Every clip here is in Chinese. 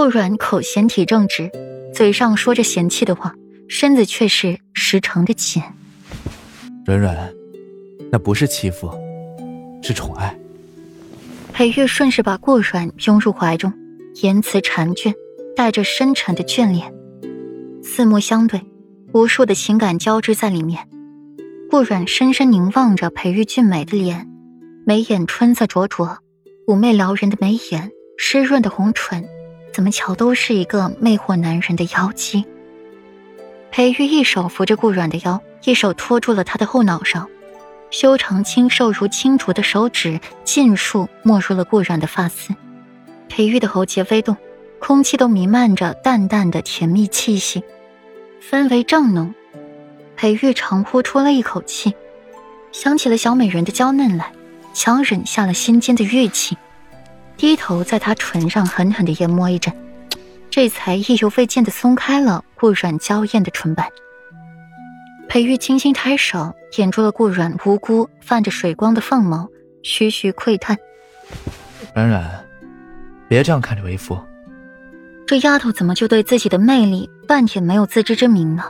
顾软口嫌体正直，嘴上说着嫌弃的话，身子却是实诚的紧。软软，那不是欺负，是宠爱。裴玉顺势把顾软拥入怀中，言辞缠卷，带着深沉的眷恋。四目相对，无数的情感交织在里面。顾软深深凝望着裴玉俊美的脸，眉眼春色灼灼，妩媚撩人的眉眼，湿润的红唇，怎么瞧都是一个魅惑男人的妖姬。裴玉一手扶着顾软的腰，一手托住了他的后脑勺，修长清瘦如青竹的手指尽数没入了顾软的发丝。裴玉的喉结微动，空气都弥漫着淡淡的甜蜜气息，氛围正浓。裴玉长呼出了一口气，想起了小美人的娇嫩来，强忍下了心间的郁气，低头在他唇上狠狠的研磨一阵，这才意犹未尽的松开了顾软娇艳的唇瓣。裴玉轻轻抬手掩住了顾软无辜泛着水光的凤眸，徐徐喟叹：“软软，别这样看着为夫。这丫头怎么就对自己的魅力半点没有自知之明呢？”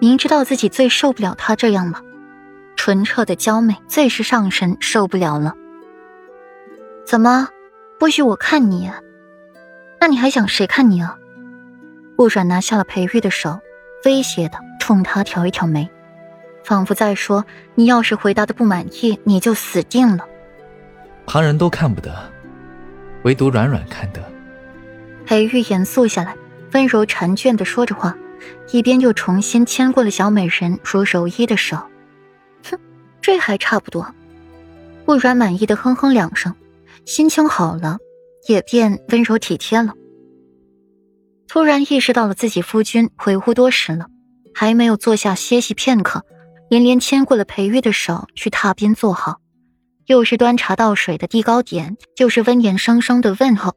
明知道自己最受不了她这样了，纯澈的娇媚最是上神受不了了。怎么，不许我看你？那你还想谁看你啊？顾软拿下了裴玉的手，威胁的冲他挑一挑眉，仿佛在说：“你要是回答的不满意，你就死定了。”旁人都看不得，唯独软软看得。裴玉严肃下来，温柔缠卷的说着话。一边又重新牵过了小美人如柔衣的手，哼，这还差不多。顾软满意的哼哼两声，心情好了，也变温柔体贴了。突然意识到了自己夫君回屋多时了，还没有坐下歇息片刻，连连牵过了裴玉的手去榻边坐好，又是端茶倒水的递糕点，就是温言声声的问候，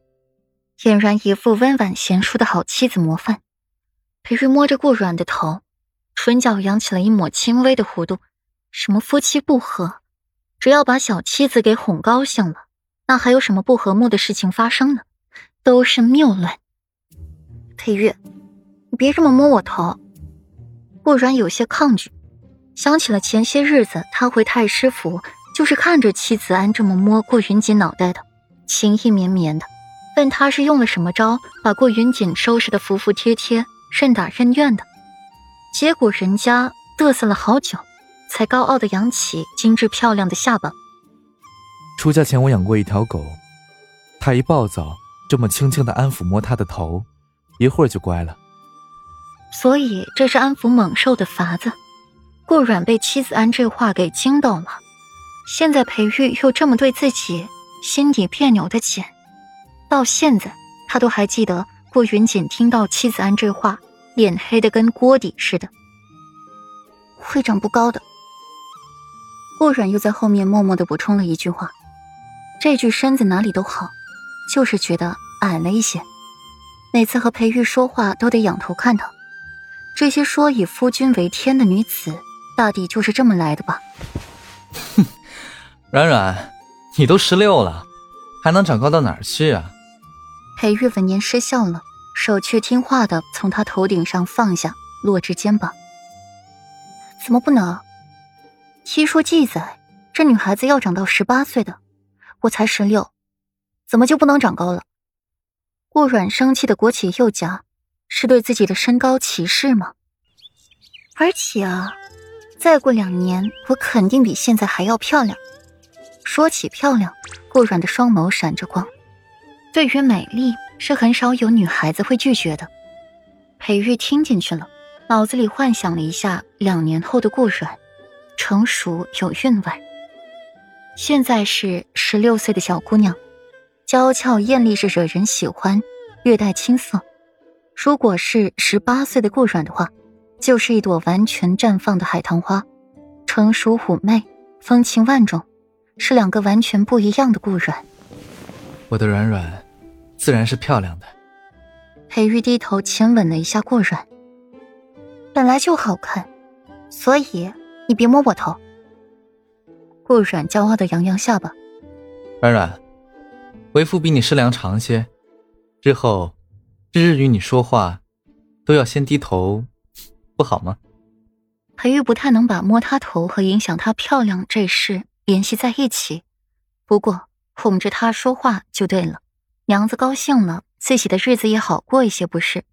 俨然一副温婉贤淑的好妻子模范。裴玉摸着顾软的头，唇角扬起了一抹轻微的弧度。什么夫妻不和？只要把小妻子给哄高兴了，那还有什么不和睦的事情发生呢？都是谬论。裴玉，你别这么摸我头。顾然有些抗拒，想起了前些日子他回太师府，就是看着戚子安这么摸顾云锦脑袋的，情意绵绵的，问他是用了什么招把顾云锦收拾的服服帖帖。任打任怨的，结果人家嘚瑟了好久，才高傲的扬起精致漂亮的下巴。出嫁前我养过一条狗，它一暴躁，这么轻轻的安抚摸它的头，一会儿就乖了。所以这是安抚猛兽的法子。顾软被妻子安这话给惊到了，现在裴玉又这么对自己，心底别扭的紧。到现在他都还记得。顾云锦听到妻子安这话，脸黑的跟锅底似的。会长不高的。顾软又在后面默默的补充了一句话：“这具身子哪里都好，就是觉得矮了一些。每次和裴玉说话都得仰头看他。这些说以夫君为天的女子，大抵就是这么来的吧？”哼，软软，你都十六了，还能长高到哪儿去啊？裴玉闻言失笑了，手却听话的从他头顶上放下，落至肩膀。怎么不能？七说记载，这女孩子要长到十八岁的，我才十六，怎么就不能长高了？顾软生气的裹起右颊，是对自己的身高歧视吗？而且啊，再过两年，我肯定比现在还要漂亮。说起漂亮，顾软的双眸闪着光。对于美丽，是很少有女孩子会拒绝的。裴玉听进去了，脑子里幻想了一下两年后的顾软，成熟有韵味。现在是十六岁的小姑娘，娇俏艳丽是惹人喜欢，略带青涩；如果是十八岁的顾软的话，就是一朵完全绽放的海棠花，成熟妩媚，风情万种，是两个完全不一样的顾软。我的软软，自然是漂亮的。裴玉低头亲吻了一下顾软，本来就好看，所以你别摸我头。顾软骄傲的扬扬下巴，软软，为夫比你身量长些，日后日日与你说话，都要先低头，不好吗？裴玉不太能把摸她头和影响她漂亮这事联系在一起，不过哄着她说话就对了。娘子高兴了，自己的日子也好过一些，不是？